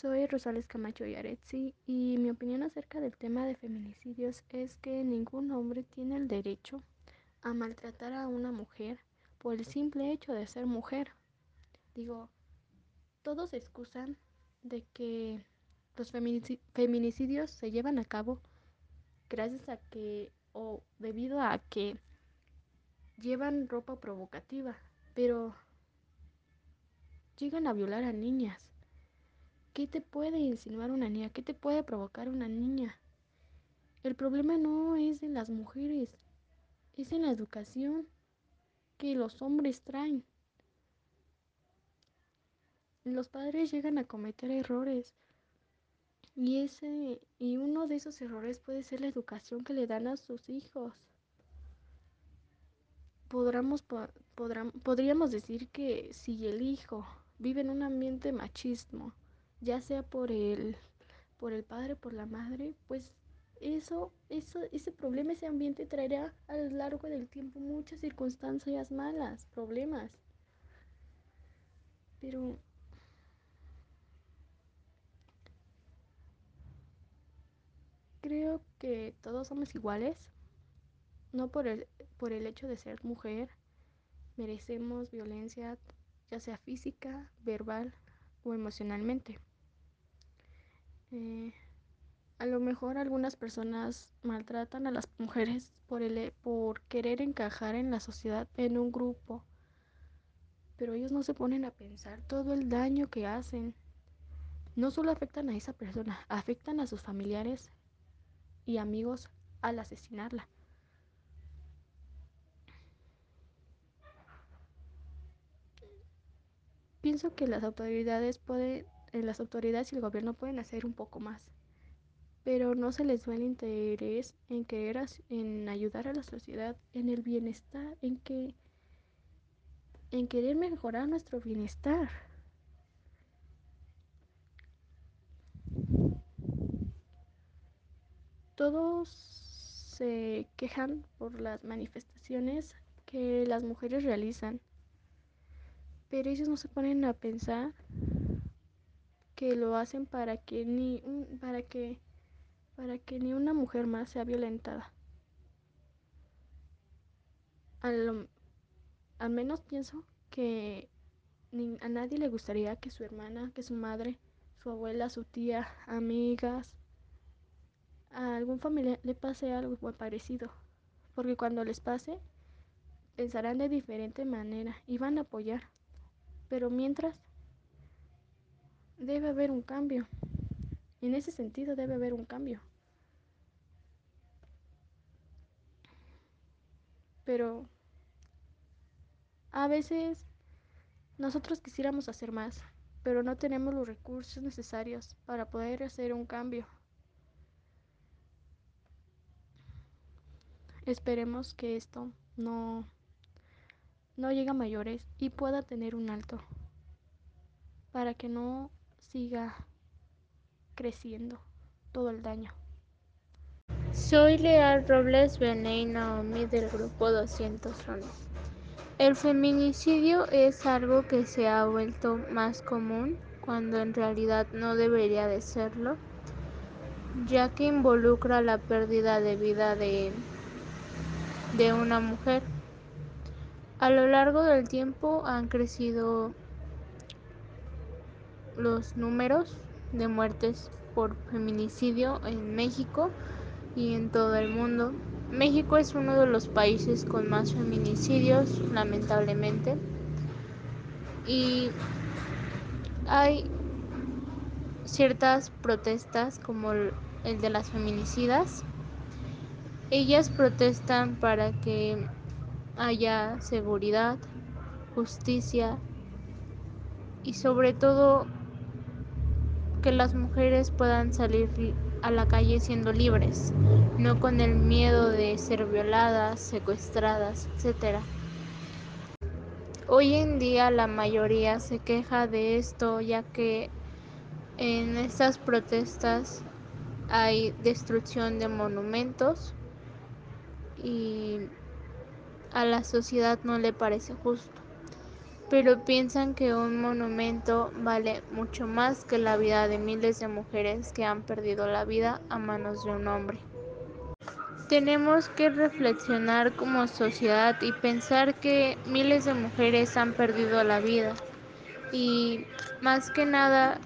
Soy Rosales Camacho Yaretsi y mi opinión acerca del tema de feminicidios es que ningún hombre tiene el derecho a maltratar a una mujer por el simple hecho de ser mujer. Digo, todos excusan de que los feminicidios se llevan a cabo gracias a que o debido a que llevan ropa provocativa, pero llegan a violar a niñas. ¿Qué te puede insinuar una niña? ¿Qué te puede provocar una niña? El problema no es en las mujeres, es en la educación que los hombres traen. Los padres llegan a cometer errores y ese y uno de esos errores puede ser la educación que le dan a sus hijos podríamos, podríamos decir que si el hijo vive en un ambiente machismo, ya sea por el, por el padre, por la madre, pues eso, eso, ese problema, ese ambiente traerá a lo largo del tiempo muchas circunstancias malas, problemas. Pero creo que todos somos iguales, no por el, por el hecho de ser mujer, merecemos violencia, ya sea física, verbal o emocionalmente. Eh, a lo mejor algunas personas maltratan a las mujeres por, el, por querer encajar en la sociedad, en un grupo, pero ellos no se ponen a pensar todo el daño que hacen. No solo afectan a esa persona, afectan a sus familiares y amigos al asesinarla. Pienso que las autoridades pueden, las autoridades y el gobierno pueden hacer un poco más, pero no se les da el interés en querer en ayudar a la sociedad, en el bienestar, en que en querer mejorar nuestro bienestar. Todos se quejan por las manifestaciones que las mujeres realizan pero ellos no se ponen a pensar que lo hacen para que ni para que para que ni una mujer más sea violentada. Al, al menos pienso que a nadie le gustaría que su hermana, que su madre, su abuela, su tía, amigas, a algún familiar le pase algo parecido. Porque cuando les pase, pensarán de diferente manera y van a apoyar. Pero mientras, debe haber un cambio. En ese sentido debe haber un cambio. Pero a veces nosotros quisiéramos hacer más, pero no tenemos los recursos necesarios para poder hacer un cambio. Esperemos que esto no, no llegue a mayores y pueda tener un alto para que no siga creciendo todo el daño. Soy Leal Robles Beney Naomi del grupo 201. El feminicidio es algo que se ha vuelto más común cuando en realidad no debería de serlo, ya que involucra la pérdida de vida de, de una mujer. A lo largo del tiempo han crecido los números de muertes por feminicidio en México y en todo el mundo. México es uno de los países con más feminicidios, lamentablemente. Y hay ciertas protestas como el de las feminicidas. Ellas protestan para que haya seguridad, justicia y sobre todo que las mujeres puedan salir a la calle siendo libres, no con el miedo de ser violadas, secuestradas, etc. Hoy en día la mayoría se queja de esto ya que en estas protestas hay destrucción de monumentos y a la sociedad no le parece justo. Pero piensan que un monumento vale mucho más que la vida de miles de mujeres que han perdido la vida a manos de un hombre. Tenemos que reflexionar como sociedad y pensar que miles de mujeres han perdido la vida y más que nada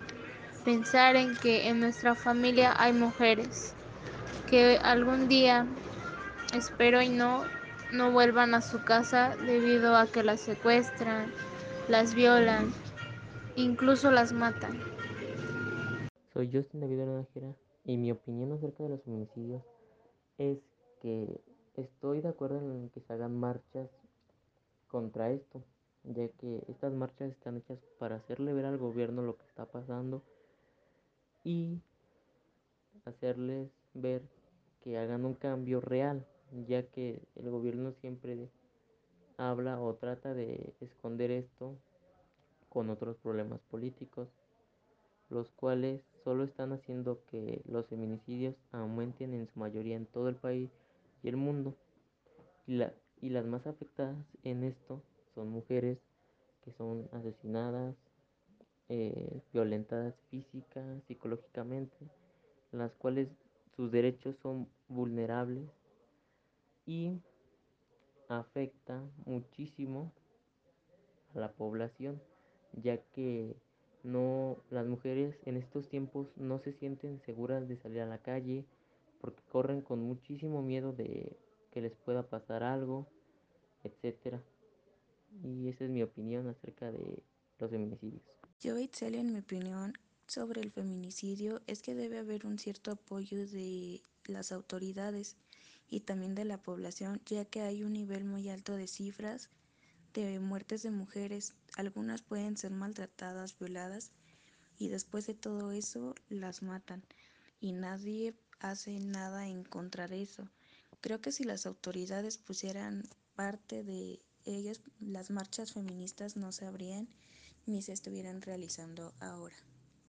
pensar en que en nuestra familia hay mujeres que algún día espero y no no vuelvan a su casa debido a que las secuestran, las violan, incluso las matan. Soy Justin David Nájera y mi opinión acerca de los feminicidios es que estoy de acuerdo en que se hagan marchas contra esto, ya que estas marchas están hechas para hacerle ver al gobierno lo que está pasando y hacerles ver que hagan un cambio real, ya que el gobierno siempre habla o trata de esconder esto con otros problemas políticos, los cuales solo están haciendo que los feminicidios aumenten en su mayoría en todo el país y el mundo. Y, la, y las más afectadas en esto son mujeres que son asesinadas, eh, violentadas física, psicológicamente, las cuales sus derechos son vulnerables y afecta muchísimo a la población, ya que no las mujeres en estos tiempos no se sienten seguras de salir a la calle porque corren con muchísimo miedo de que les pueda pasar algo, etcétera. Y esa es mi opinión acerca de los feminicidios. Yo, Itzel, en mi opinión sobre el feminicidio es que debe haber un cierto apoyo de las autoridades y también de la población, ya que hay un nivel muy alto de cifras de muertes de mujeres. Algunas pueden ser maltratadas, violadas y después de todo eso las matan y nadie hace nada en contra de eso. Creo que si las autoridades pusieran parte de ellas, las marchas feministas no se habrían ni se estuvieran realizando ahora.